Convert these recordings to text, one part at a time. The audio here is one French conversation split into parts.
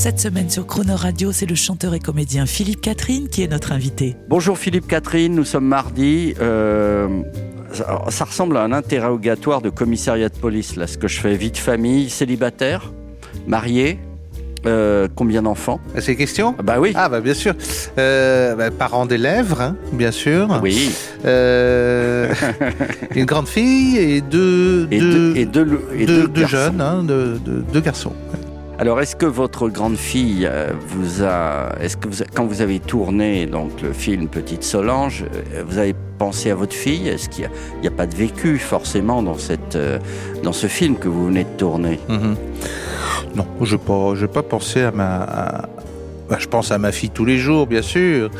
Cette semaine sur Croner Radio, c'est le chanteur et comédien Philippe Catherine qui est notre invité. Bonjour Philippe Catherine, nous sommes mardi. Euh, ça, ça ressemble à un interrogatoire de commissariat de police, là, ce que je fais. Vie de famille, célibataire, marié, euh, combien d'enfants? Ces questions Ah Bah oui. Ah bah bien sûr. Euh, bah, parents d'élèves, hein, bien sûr. Oui, Euh, une grande fille et deux, et deux, deux, et deux, et deux- deux deux garçons. jeunes, hein, deux, deux- deux garçons. Alors, est-ce que votre grande fille euh, vous a, est-ce que vous, a- quand vous avez tourné donc le film Petite Solange, euh, vous avez pensé à votre fille? Est-ce qu'il n'y a, pas de vécu forcément dans cette, euh, dans ce film que vous venez de tourner? Mhm. Non, je n'ai pas, pas pensé à ma. à- bah, je pense à ma fille tous les jours, bien sûr,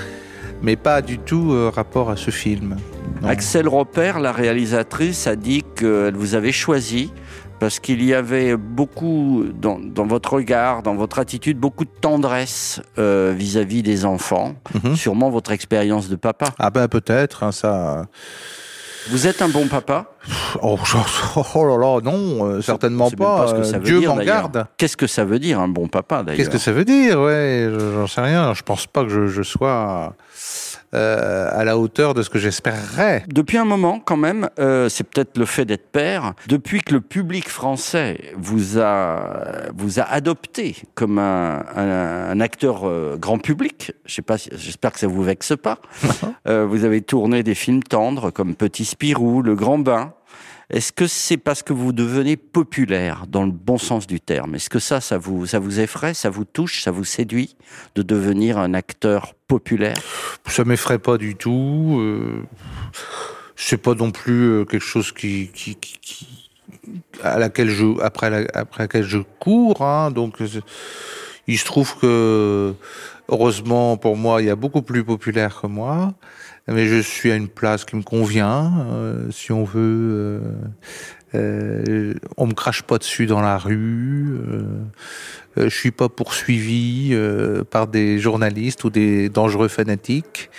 mais pas du tout euh, rapport à ce film. Non. Axel Roper, la réalisatrice, a dit qu'elle vous avait choisi parce qu'il y avait beaucoup dans, dans votre regard, dans votre attitude, beaucoup de tendresse euh, vis-à-vis des enfants. Mhm. Sûrement votre expérience de papa. Ah ben peut-être, hein, ça. Vous êtes un bon papa? Oh, oh, là là, non, euh, certainement pas. pas ce que ça veut Dieu m'en garde. Qu'est-ce que ça veut dire un bon papa d'ailleurs Qu'est-ce que ça veut dire? Ouais, je- j'en sais rien. Je pense pas que je, je sois euh, à la hauteur de ce que j'espérerais. Depuis un moment, quand même, euh, c'est peut-être le fait d'être père. Depuis que le public français vous a vous a adopté comme un, un- un acteur euh, grand public, je sais pas, si- j'espère que ça vous vexe pas. Euh, vous avez tourné des films tendres comme Petit Spirou, Le Grand Bain. Est-ce que c'est parce que vous devenez populaire dans le bon sens du terme? Est-ce que ça, ça vous, effraie, ça vous touche, ça vous séduit de devenir un acteur populaire? Ça m'effraie pas du tout. Euh, c'est pas non plus euh, quelque chose qui, à laquelle je après la- laquelle je cours. Hein, donc euh, il se trouve que heureusement pour moi, il y a beaucoup plus populaire que moi. Mais je suis à une place qui me convient, euh, si on veut. Euh, euh, on me crache pas dessus dans la rue. Euh, je suis pas poursuivi par des journalistes ou des dangereux fanatiques.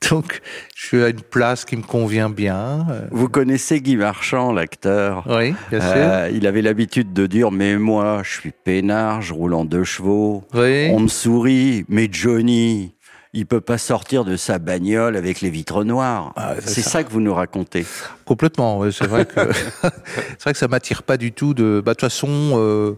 Donc, je suis à une place qui me convient bien. Vous connaissez Guy Marchand, l'acteur? Oui, bien sûr. Euh, il avait l'habitude de dire Mais moi, je suis peinard, je roule en deux chevaux. oui. On me sourit, mais Johnny, il peut pas sortir de sa bagnole avec les vitres noires. Ah, c'est ça. ça. que vous nous racontez. Complètement, ouais, c'est vrai que c'est vrai que ça m'attire pas du tout de. Bah, de toute façon, euh,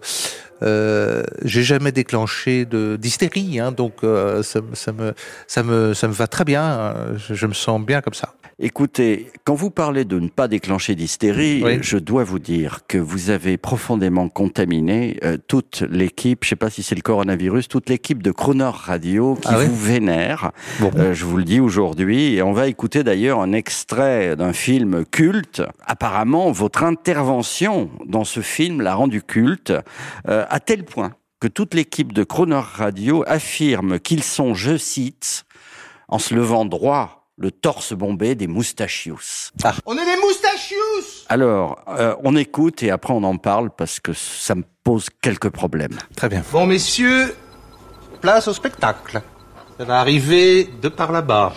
euh, j'ai jamais déclenché de d'hystérie, hein, donc euh, ça, me- ça me ça me ça me va très bien. Je, je me sens bien comme ça. Écoutez, quand vous parlez de ne pas déclencher d'hystérie, Oui. je dois vous dire que vous avez profondément contaminé euh, toute l'équipe, je sais pas si c'est le coronavirus, toute l'équipe de Croner Radio qui Ah oui vous vénère. Bon. Euh, je vous le dis aujourd'hui, et on va écouter d'ailleurs un extrait d'un film culte. Apparemment, votre intervention dans ce film l'a rendu culte, euh, à tel point que toute l'équipe de Croner Radio affirme qu'ils sont, je cite, en se levant droit, le torse bombé des moustachios. On est des moustachious Alors, euh, on écoute et après on en parle parce que ça me pose quelques problèmes. Très bien. Bon, messieurs, place au spectacle. Ça va arriver de par là-bas.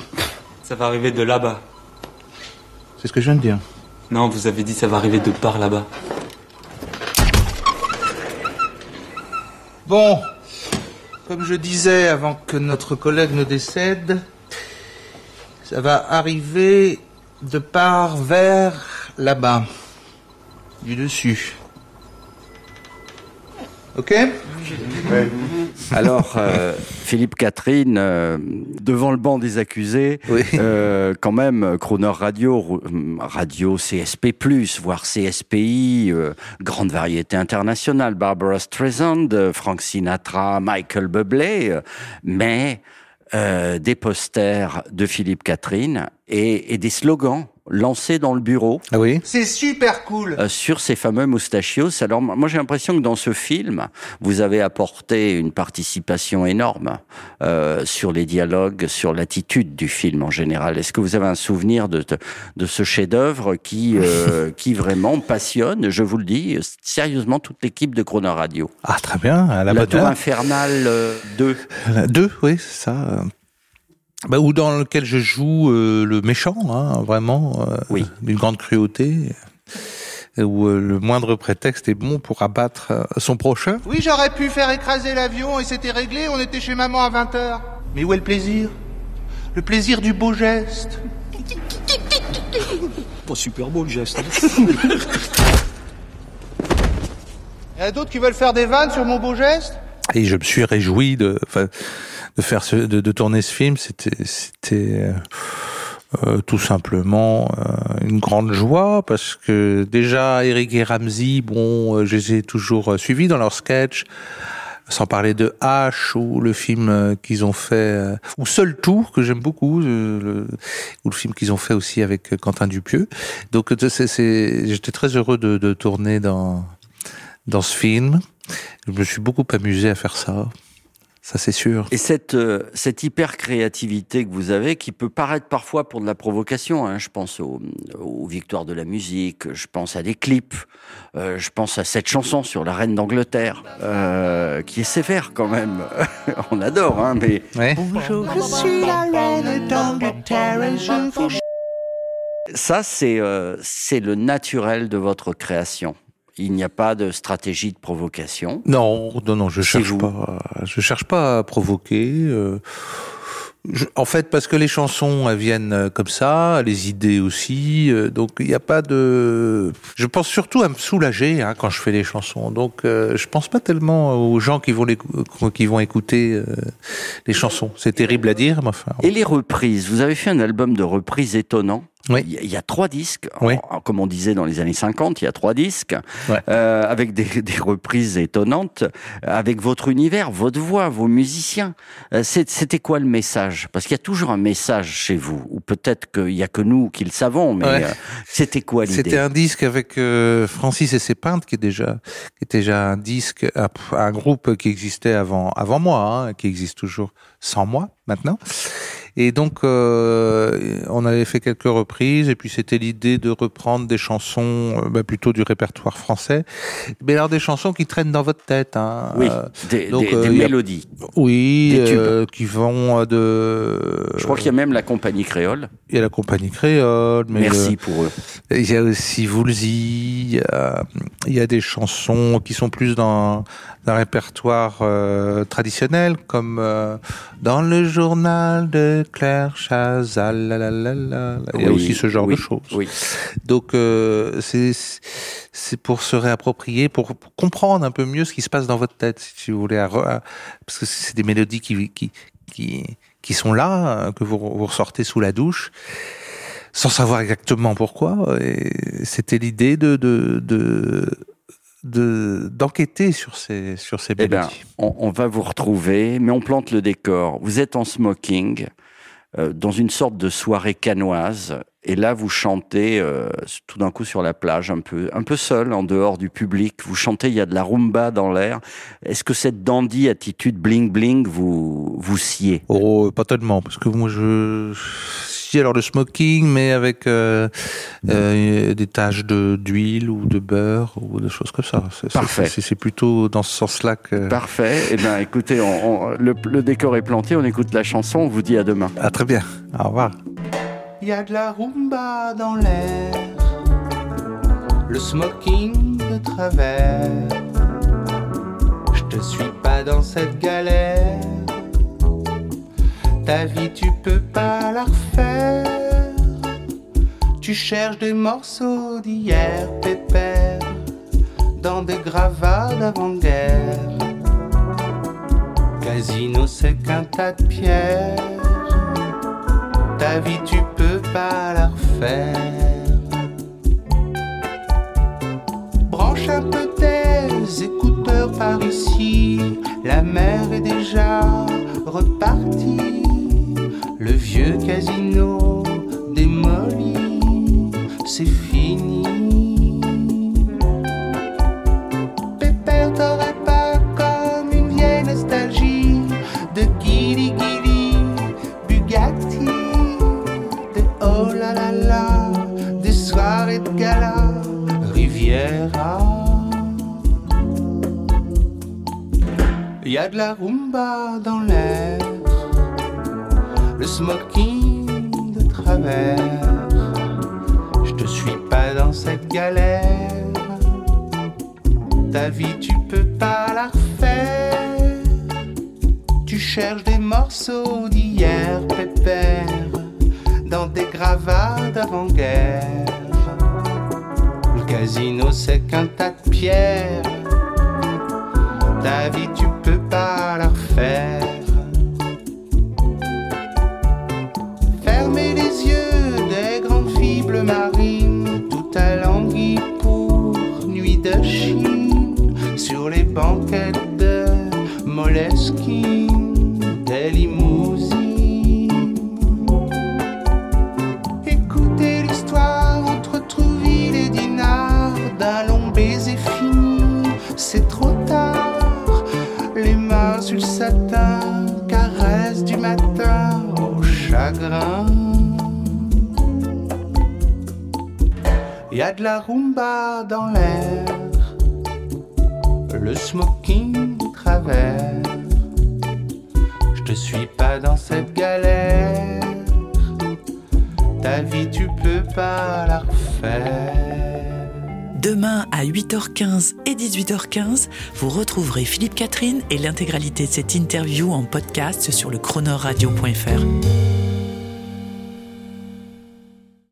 Ça va arriver de là-bas. C'est ce que je viens de dire. Non, vous avez dit ça va arriver de par là-bas. Bon, comme je disais avant que notre collègue ne décède, ça va arriver de part vers là-bas, du dessus. Ok? Alors, euh, Philippe Catherine, euh, devant le banc des accusés, Oui. euh, quand même, Croner Radio, radio CSP+, voire CSPI, grande variété internationale, Barbara Streisand, Frank Sinatra, Michael Bublé, mais euh, des posters de Philippe Catherine et, et des slogans lancé dans le bureau. Ah oui C'est super cool. Euh, sur ces fameux moustachios. Alors moi j'ai l'impression que dans ce film, vous avez apporté une participation énorme euh, sur les dialogues, sur l'attitude du film en général. Est-ce que vous avez un souvenir de, de ce chef-d'œuvre qui, euh, qui vraiment passionne, je vous le dis, sérieusement toute l'équipe de Chrono Radio? Ah très bien, à la, La Tour. Infernale euh, 2. La Deux, oui, c'est ça. Bah, ou dans lequel je joue euh, le méchant, hein, vraiment, euh, Oui. d'une grande cruauté, euh, où euh, le moindre prétexte est bon pour abattre euh, son prochain. Oui, j'aurais pu faire écraser l'avion et c'était réglé, on était chez maman à 20h. Mais où est le plaisir? Le plaisir du beau geste. Pas super beau le geste. Il y en a d'autres qui veulent faire des vannes sur mon beau geste? Et je me suis réjoui de, enfin, de faire ce, de, de tourner ce film. C'était, c'était euh, euh, tout simplement euh, une grande joie parce que déjà Eric et Ramsey, bon, euh, je les ai toujours euh, suivis dans leurs sketchs. Sans parler de H ou le film euh, qu'ils ont fait, ou Seul Tout que j'aime beaucoup, le, ou le film qu'ils ont fait aussi avec Quentin Dupieux. Donc c'est, j'étais très heureux de, de tourner dans dans ce film. Je me suis beaucoup amusé à faire ça. Ça, c'est sûr. Et cette, euh, cette hyper créativité que vous avez, qui peut paraître parfois pour de la provocation, hein, je pense aux, aux victoires de la musique, je pense à des clips, euh, je pense à cette chanson sur la reine d'Angleterre, euh, qui est sévère quand même. On adore, hein, mais Ouais. ça, c'est euh, c'est le naturel de votre création. Il n'y a pas de stratégie de provocation. Non, non, non, je cherche vous. pas. Je cherche pas à provoquer. euh, je- en fait, parce que les chansons elles viennent euh, comme ça, les idées aussi. euh, donc il n'y a pas de. Je pense surtout à me soulager hein, quand je fais les chansons. Donc euh, je pense pas tellement aux gens qui vont les, qui vont écouter les chansons. C'est terrible à dire, mais enfin. Et les reprises, vous avez fait un album de reprises étonnant. Oui. Il y a- trois disques, Oui. Comme on disait dans les années 50, il y a trois disques, Ouais. euh, avec des, des reprises étonnantes, avec votre univers, votre voix, vos musiciens. Euh, C'était quoi le message? Parce qu'il y a toujours un message chez vous, ou peut-être qu'il y a que nous qui le savons, mais Ouais. euh, c'était quoi l'idée? C'était un disque avec euh, Francis et ses peintres, qui est déjà, qui est déjà un disque, un, un groupe qui existait avant, avant moi, hein, qui existe toujours sans moi maintenant. Et donc, euh, on avait fait quelques reprises, et puis c'était l'idée de reprendre des chansons, euh, bah, plutôt du répertoire français, mais alors des chansons qui traînent dans votre tête. Hein, Oui, Euh, des, donc, des- euh, des y a- mélodies. oui, Des tubes. euh, qui vont euh, de. Je crois qu'il y a même la compagnie créole. Il y a la compagnie créole, mais Merci le- pour eux. il y a aussi Woolsey, il y a, il y a des chansons qui sont plus dans un répertoire euh, traditionnel, comme euh, dans le journal de Claire Chazal. la, la, la, la. Il y a Oui, aussi ce genre oui, de choses. Oui. Donc euh, c'est c'est pour se réapproprier, pour comprendre un peu mieux ce qui se passe dans votre tête, si vous voulez, à à- parce que c'est des mélodies qui qui qui qui sont là, euh, que vous, vous ressortez sous la douche sans savoir exactement pourquoi. C'était l'idée de, de, de, de- d'enquêter sur ces, sur ces Eh ben, on va vous retrouver, mais on plante le décor. Vous êtes en smoking, euh, dans une sorte de soirée canoise, et là vous chantez euh, tout d'un coup sur la plage, un peu, un peu seul, en dehors du public. Vous chantez, il y a de la rumba dans l'air. Est-ce que cette dandy attitude bling bling vous vous sied? Oh, pas tellement, parce que moi je alors le smoking, mais avec euh, euh, des taches de d'huile ou de beurre ou des choses comme ça. Parfait. C'est, plutôt dans ce sens-là que. Parfait. Eh bien, écoutez, on- on- le, le décor est planté. On écoute la chanson. On vous dit à demain. Ah très bien. Au revoir. Il y a de la rumba dans l'air, le smoking de travers. Je te suis pas dans cette galère. Ta vie, tu peux pas la refaire. Tu cherches des morceaux d'hier, pépère, dans des gravats d'avant-guerre. Casino, c'est qu'un tas de pierres. Ta vie, tu peux pas la refaire. casino des c'est fini. Pépère, t'aurais pas comme une vieille nostalgie de Guili Guili, Bugatti, de oh la la la, des soirées de gala, Riviera. Y a de la rumba dans l'air, le smoking je te suis pas dans cette galère, ta vie tu peux pas la refaire. Tu cherches des morceaux d'hier, pépère, dans des gravats d'avant-guerre. Le casino c'est qu'un tas de pierres ta vie tu peux pas la refaire. La rumba dans l'air, le smoking travers. Je te suis pas dans cette galère, ta vie tu peux pas la refaire. Demain à 8h15 et 18h15, vous retrouverez Philippe Catherine et l'intégralité de cette interview en podcast sur le chronoradio.fr.